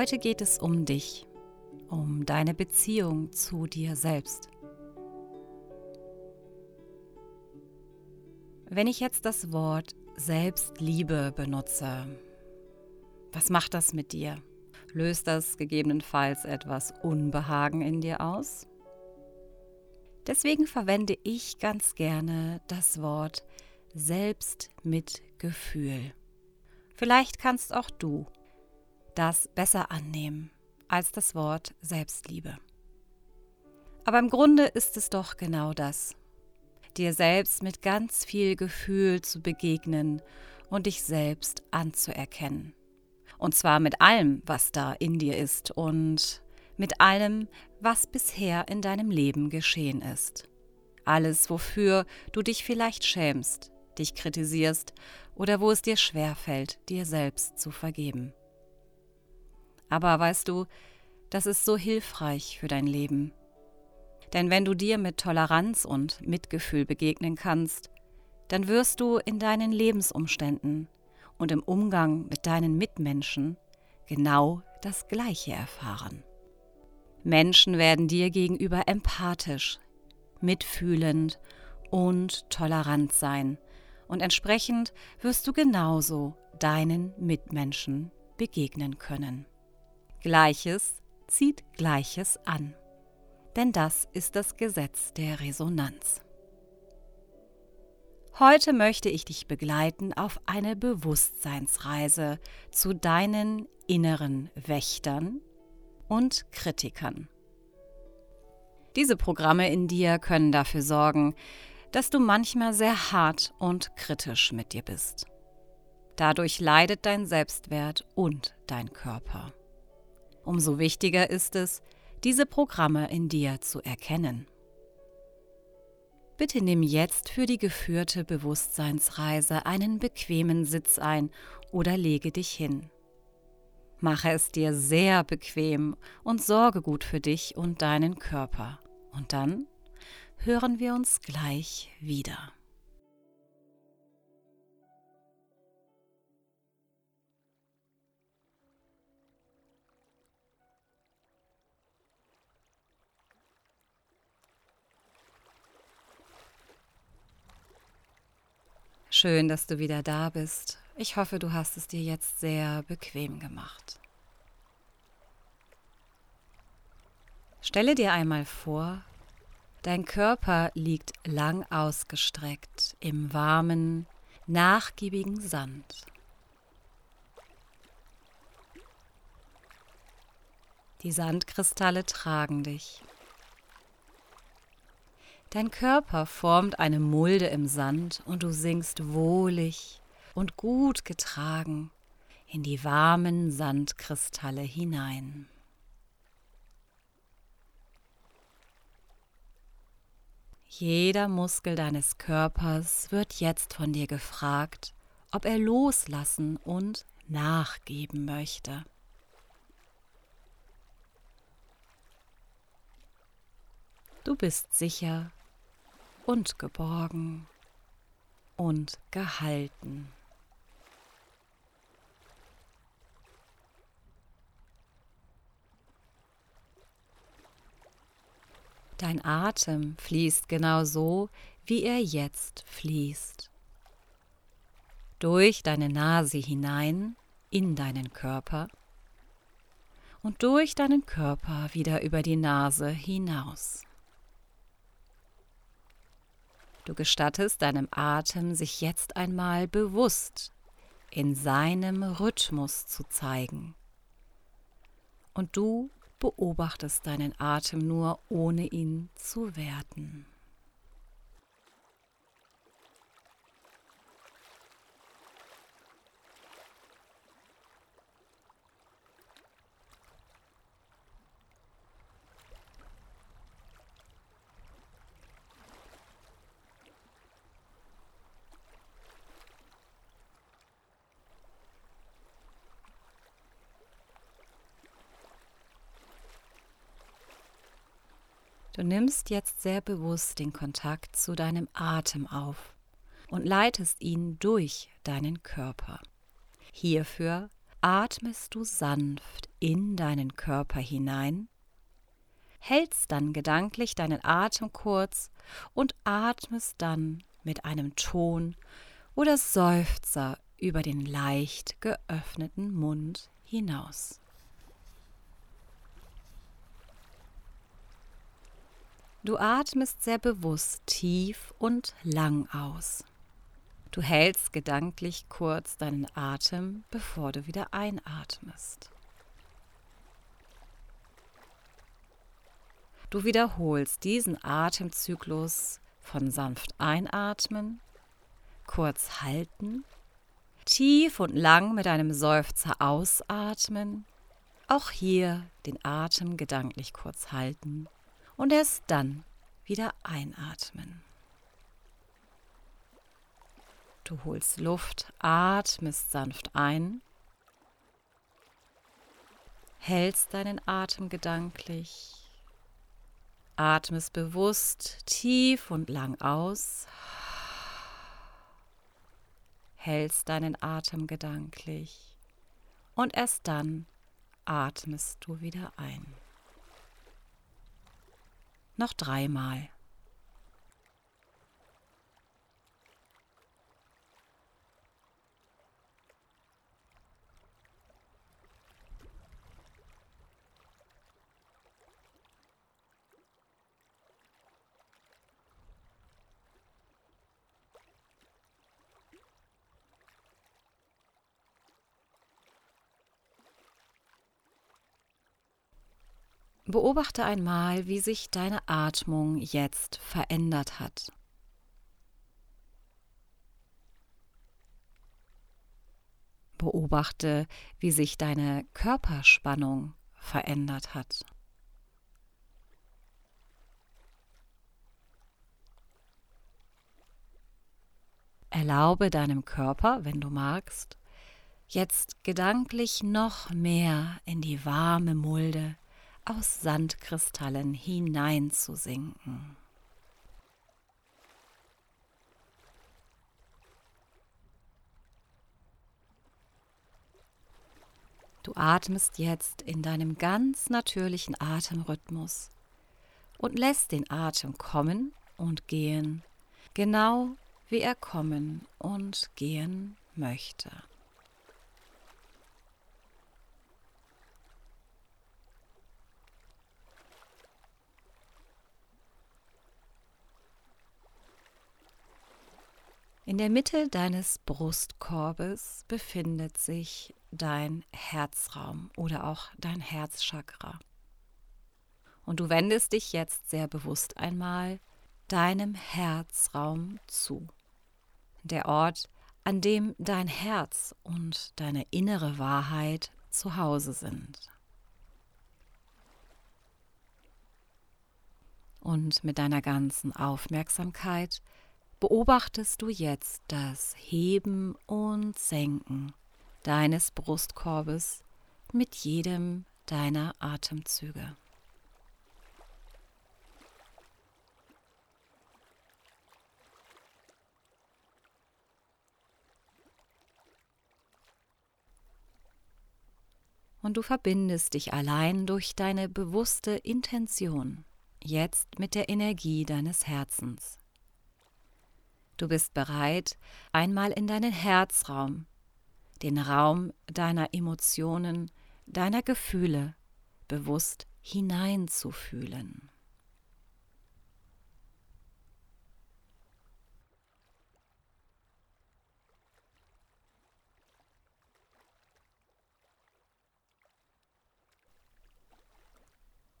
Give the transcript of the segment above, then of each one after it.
Heute geht es um dich, um deine Beziehung zu dir selbst. Wenn ich jetzt das Wort Selbstliebe benutze, was macht das mit dir? Löst das gegebenenfalls etwas Unbehagen in dir aus? Deswegen verwende ich ganz gerne das Wort Selbstmitgefühl. Vielleicht kannst auch du das besser annehmen als das Wort Selbstliebe. Aber im Grunde ist es doch genau das. Dir selbst mit ganz viel Gefühl zu begegnen und dich selbst anzuerkennen. Und zwar mit allem, was da in dir ist und mit allem, was bisher in deinem Leben geschehen ist. Alles, wofür du dich vielleicht schämst, dich kritisierst oder wo es dir schwerfällt, dir selbst zu vergeben. Aber weißt du, das ist so hilfreich für dein Leben. Denn wenn du dir mit Toleranz und Mitgefühl begegnen kannst, dann wirst du in deinen Lebensumständen und im Umgang mit deinen Mitmenschen genau das Gleiche erfahren. Menschen werden dir gegenüber empathisch, mitfühlend und tolerant sein und entsprechend wirst du genauso deinen Mitmenschen begegnen können. Gleiches zieht Gleiches an, denn das ist das Gesetz der Resonanz. Heute möchte ich dich begleiten auf eine Bewusstseinsreise zu deinen inneren Wächtern und Kritikern. Diese Programme in dir können dafür sorgen, dass du manchmal sehr hart und kritisch mit dir bist. Dadurch leidet dein Selbstwert und dein Körper. Umso wichtiger ist es, diese Programme in dir zu erkennen. Bitte nimm jetzt für die geführte Bewusstseinsreise einen bequemen Sitz ein oder lege dich hin. Mache es dir sehr bequem und sorge gut für dich und deinen Körper. Und dann hören wir uns gleich wieder. Schön, dass du wieder da bist. Ich hoffe, du hast es dir jetzt sehr bequem gemacht. Stelle dir einmal vor, dein Körper liegt lang ausgestreckt im warmen, nachgiebigen Sand. Die Sandkristalle tragen dich. Dein Körper formt eine Mulde im Sand und du sinkst wohlig und gut getragen in die warmen Sandkristalle hinein. Jeder Muskel deines Körpers wird jetzt von dir gefragt, ob er loslassen und nachgeben möchte. Du bist sicher und geborgen und gehalten. Dein Atem fließt genau so, wie er jetzt fließt. Durch deine Nase hinein in deinen Körper und durch deinen Körper wieder über die Nase hinaus. Du gestattest deinem Atem, sich jetzt einmal bewusst in seinem Rhythmus zu zeigen. Und du beobachtest deinen Atem nur, ohne ihn zu werten. Du nimmst jetzt sehr bewusst den Kontakt zu deinem Atem auf und leitest ihn durch deinen Körper. Hierfür atmest du sanft in deinen Körper hinein, hältst dann gedanklich deinen Atem kurz und atmest dann mit einem Ton oder Seufzer über den leicht geöffneten Mund hinaus. Du atmest sehr bewusst tief und lang aus. Du hältst gedanklich kurz deinen Atem, bevor du wieder einatmest. Du wiederholst diesen Atemzyklus von sanft einatmen, kurz halten, tief und lang mit einem Seufzer ausatmen, auch hier den Atem gedanklich kurz halten und erst dann wieder einatmen. Du holst Luft, atmest sanft ein, hältst deinen Atem gedanklich, atmest bewusst tief und lang aus, hältst deinen Atem gedanklich und erst dann atmest du wieder ein. Noch dreimal. Beobachte einmal, wie sich deine Atmung jetzt verändert hat. Beobachte, wie sich deine Körperspannung verändert hat. Erlaube deinem Körper, wenn du magst, jetzt gedanklich noch mehr in die warme Mulde aus Sandkristallen hineinzusinken. Du atmest jetzt in deinem ganz natürlichen Atemrhythmus und lässt den Atem kommen und gehen, genau wie er kommen und gehen möchte. In der Mitte deines Brustkorbes befindet sich dein Herzraum oder auch dein Herzchakra. Und du wendest dich jetzt sehr bewusst einmal deinem Herzraum zu. Der Ort, an dem dein Herz und deine innere Wahrheit zu Hause sind. Und mit deiner ganzen Aufmerksamkeit beobachtest du jetzt das Heben und Senken deines Brustkorbes mit jedem deiner Atemzüge. Und du verbindest dich allein durch deine bewusste Intention jetzt mit der Energie deines Herzens. Du bist bereit, einmal in deinen Herzraum, den Raum deiner Emotionen, deiner Gefühle bewusst hineinzufühlen.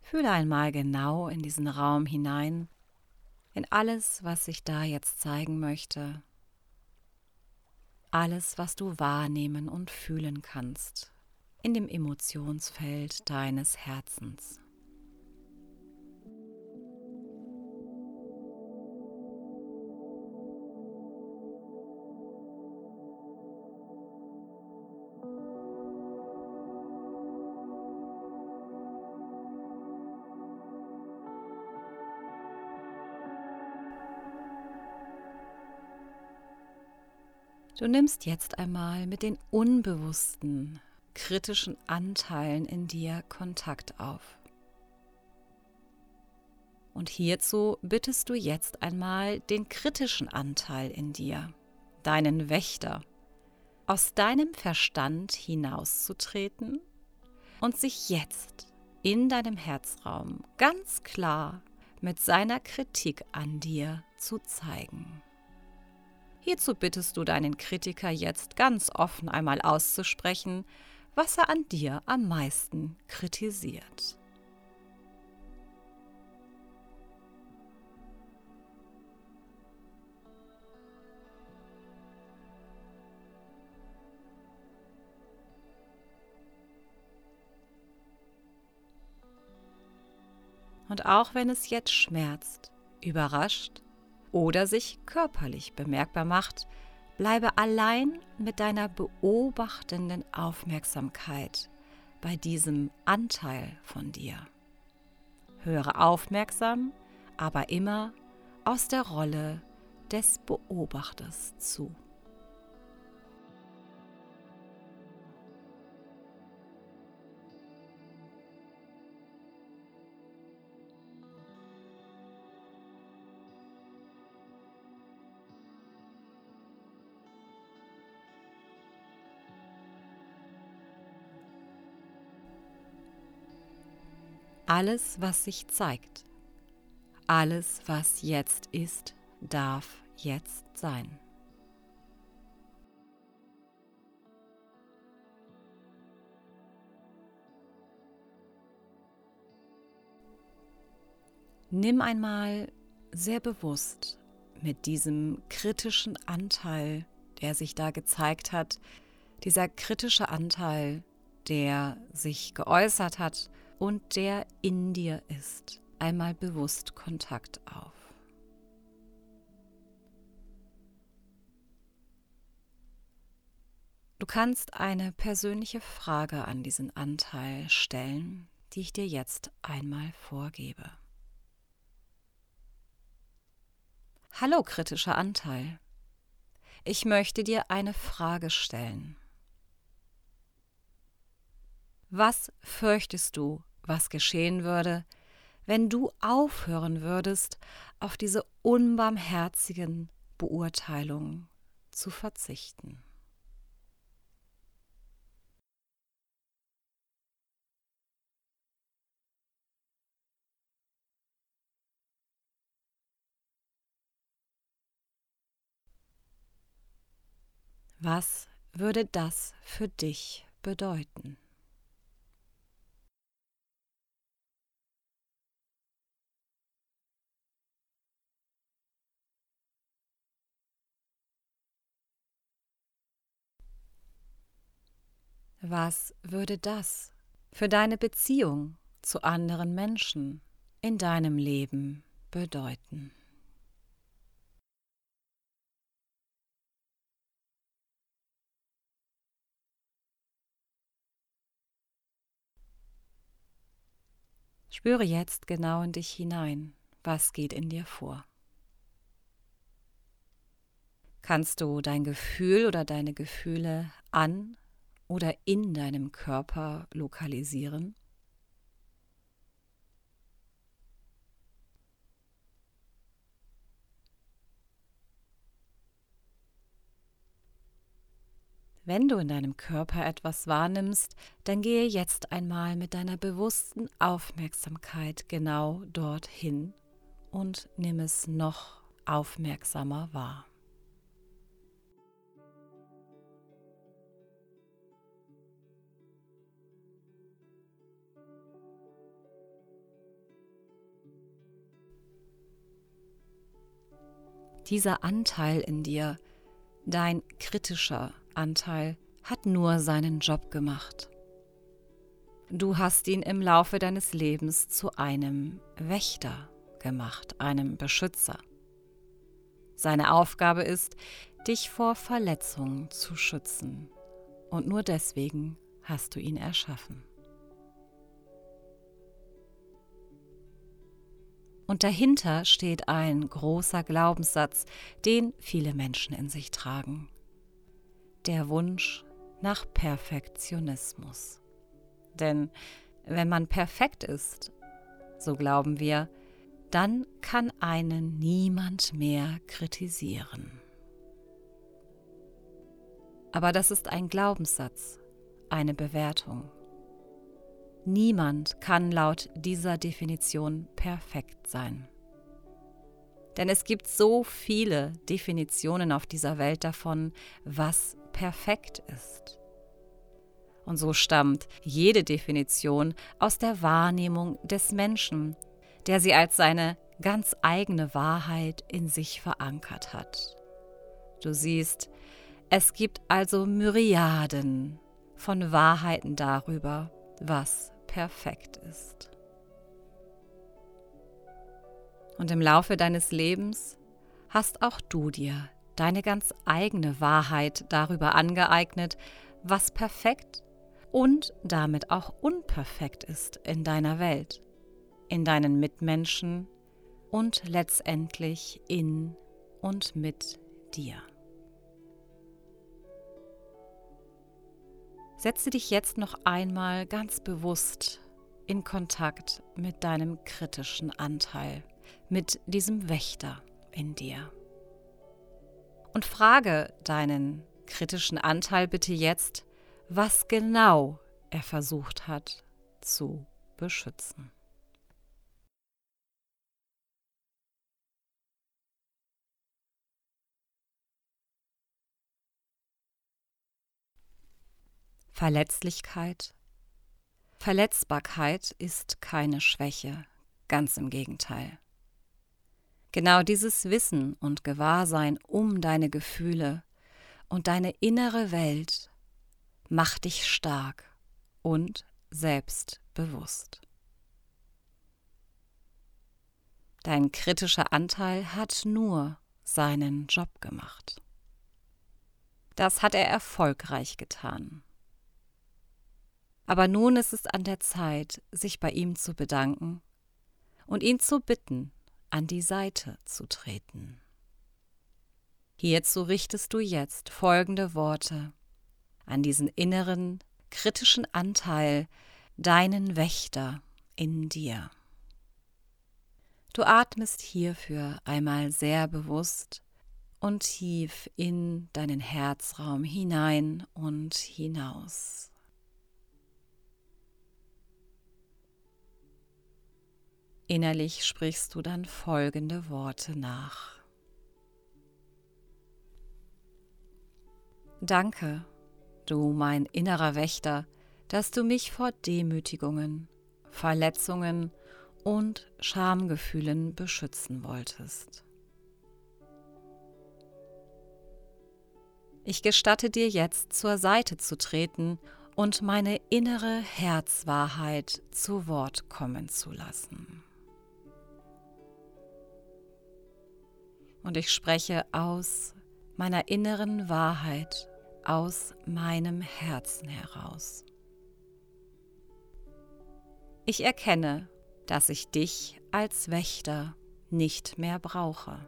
Fühle einmal genau in diesen Raum hinein in alles, was sich da jetzt zeigen möchte, alles, was du wahrnehmen und fühlen kannst in dem Emotionsfeld deines Herzens. Du nimmst jetzt einmal mit den unbewussten kritischen Anteilen in dir Kontakt auf. Und hierzu bittest du jetzt einmal den kritischen Anteil in dir, deinen Wächter, aus deinem Verstand hinauszutreten und sich jetzt in deinem Herzraum ganz klar mit seiner Kritik an dir zu zeigen. Hierzu bittest du deinen Kritiker jetzt ganz offen einmal auszusprechen, was er an dir am meisten kritisiert. Und auch wenn es jetzt schmerzt, überrascht oder sich körperlich bemerkbar macht, bleibe allein mit deiner beobachtenden Aufmerksamkeit bei diesem Anteil von dir. Höre aufmerksam, aber immer aus der Rolle des Beobachters zu. Alles, was sich zeigt, alles, was jetzt ist, darf jetzt sein. Nimm einmal sehr bewusst mit diesem kritischen Anteil, der sich da gezeigt hat, dieser kritische Anteil, der sich geäußert hat und der in dir ist, einmal bewusst Kontakt auf. Du kannst eine persönliche Frage an diesen Anteil stellen, die ich dir jetzt einmal vorgebe. Hallo kritischer Anteil. Ich möchte dir eine Frage stellen. Was fürchtest du, was geschehen würde, wenn du aufhören würdest, auf diese unbarmherzigen Beurteilungen zu verzichten? Was würde das für dich bedeuten? Was würde das für deine Beziehung zu anderen Menschen in deinem Leben bedeuten? Spüre jetzt genau in dich hinein, was geht in dir vor. Kannst du dein Gefühl oder deine Gefühle an oder in deinem Körper lokalisieren? Wenn du in deinem Körper etwas wahrnimmst, dann gehe jetzt einmal mit deiner bewussten Aufmerksamkeit genau dorthin und nimm es noch aufmerksamer wahr. Dieser Anteil in dir, dein kritischer Anteil, hat nur seinen Job gemacht. Du hast ihn im Laufe deines Lebens zu einem Wächter gemacht, einem Beschützer. Seine Aufgabe ist, dich vor Verletzungen zu schützen. Und nur deswegen hast du ihn erschaffen. Und dahinter steht ein großer Glaubenssatz, den viele Menschen in sich tragen. Der Wunsch, nach Perfektionismus. Denn wenn man perfekt ist, so glauben wir, dann kann einen niemand mehr kritisieren. Aber das ist ein Glaubenssatz, eine Bewertung. Niemand kann laut dieser Definition perfekt sein. Denn es gibt so viele Definitionen auf dieser Welt davon, was perfekt ist. Und so stammt jede Definition aus der Wahrnehmung des Menschen, der sie als seine ganz eigene Wahrheit in sich verankert hat. Du siehst, es gibt also Myriaden von Wahrheiten darüber, was perfekt ist. Und im Laufe deines Lebens hast auch du dir deine ganz eigene Wahrheit darüber angeeignet, was perfekt und damit auch unperfekt ist in deiner Welt, in deinen Mitmenschen und letztendlich in und mit dir. Setze dich jetzt noch einmal ganz bewusst in Kontakt mit deinem kritischen Anteil, mit diesem Wächter in dir. Und frage deinen kritischen Anteil bitte jetzt, was genau er versucht hat zu beschützen. Verletzlichkeit. Verletzbarkeit ist keine Schwäche, ganz im Gegenteil. Genau dieses Wissen und Gewahrsein um deine Gefühle und deine innere Welt macht dich stark und selbstbewusst. Dein kritischer Anteil hat nur seinen Job gemacht. Das hat er erfolgreich getan. Aber nun ist es an der Zeit, sich bei ihm zu bedanken und ihn zu bitten, an die Seite zu treten. Hierzu richtest du jetzt folgende Worte an diesen inneren, kritischen Anteil, deinen Wächter in dir. Du atmest hierfür einmal sehr bewusst und tief in deinen Herzraum hinein und hinaus. Innerlich sprichst du dann folgende Worte nach. Danke, du mein innerer Wächter, dass du mich vor Demütigungen, Verletzungen und Schamgefühlen beschützen wolltest. Ich gestatte dir jetzt zur Seite zu treten und meine innere Herzwahrheit zu Wort kommen zu lassen. Und ich spreche aus meiner inneren Wahrheit, aus meinem Herzen heraus. Ich erkenne, dass ich dich als Wächter nicht mehr brauche.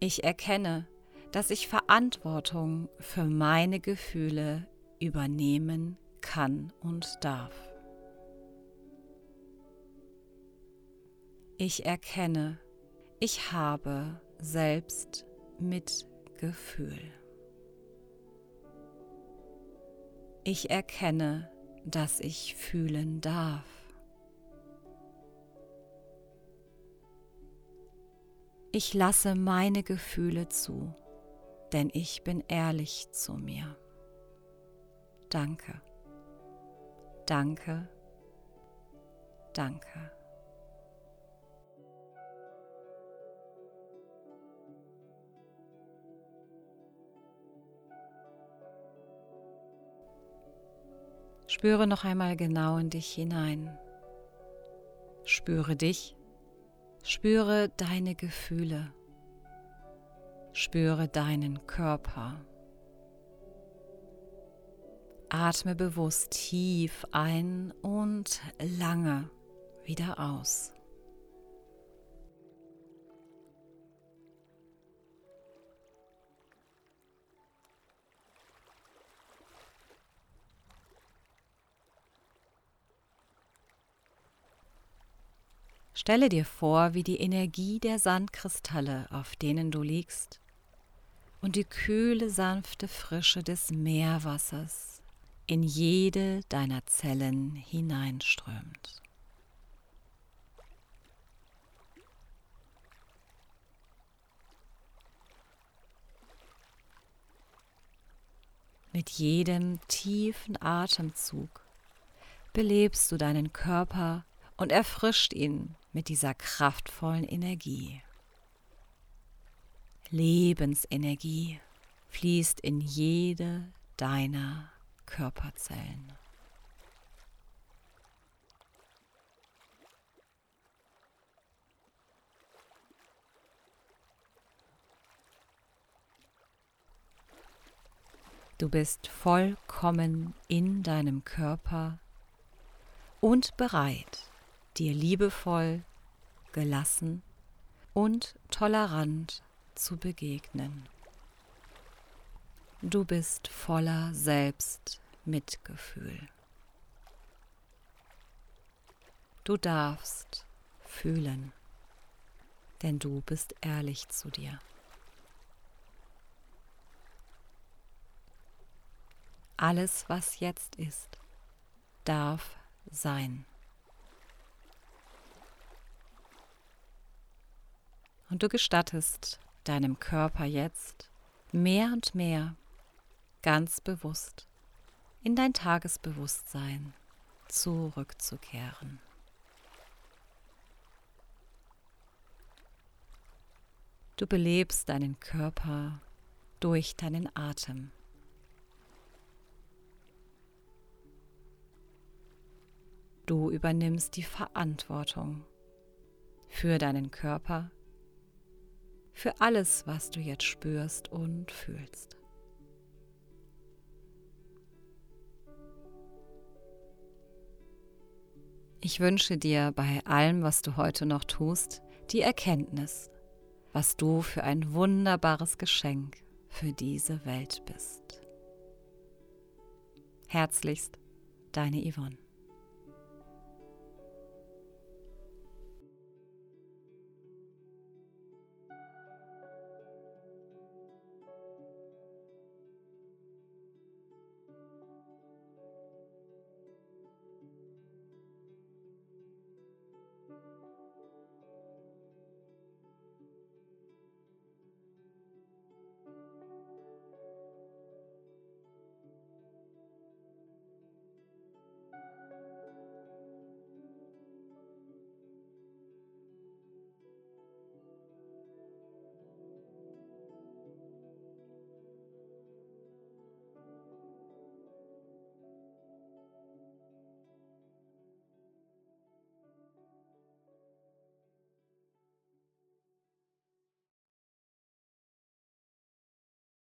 Ich erkenne, dass ich Verantwortung für meine Gefühle übernehmen kann und darf. Ich erkenne, ich habe selbst Mitgefühl. Ich erkenne, dass ich fühlen darf. Ich lasse meine Gefühle zu, denn ich bin ehrlich zu mir. Danke. Danke. Danke. Spüre noch einmal genau in dich hinein. Spüre dich, spüre deine Gefühle, spüre deinen Körper. Atme bewusst tief ein und lange wieder aus. Stelle dir vor, wie die Energie der Sandkristalle, auf denen du liegst, und die kühle, sanfte Frische des Meerwassers in jede deiner Zellen hineinströmt. Mit jedem tiefen Atemzug belebst du deinen Körper und erfrischt ihn mit dieser kraftvollen Energie. Lebensenergie fließt in jede deiner Körperzellen. Du bist vollkommen in deinem Körper und bereit, dir liebevoll, gelassen und tolerant zu begegnen. Du bist voller Selbstmitgefühl. Du darfst fühlen, denn du bist ehrlich zu dir. Alles, was jetzt ist, darf sein. Und du gestattest deinem Körper jetzt mehr und mehr ganz bewusst in dein Tagesbewusstsein zurückzukehren. Du belebst deinen Körper durch deinen Atem. Du übernimmst die Verantwortung für deinen Körper, für alles, was du jetzt spürst und fühlst. Ich wünsche dir bei allem, was du heute noch tust, die Erkenntnis, was du für ein wunderbares Geschenk für diese Welt bist. Herzlichst, deine Yvonne.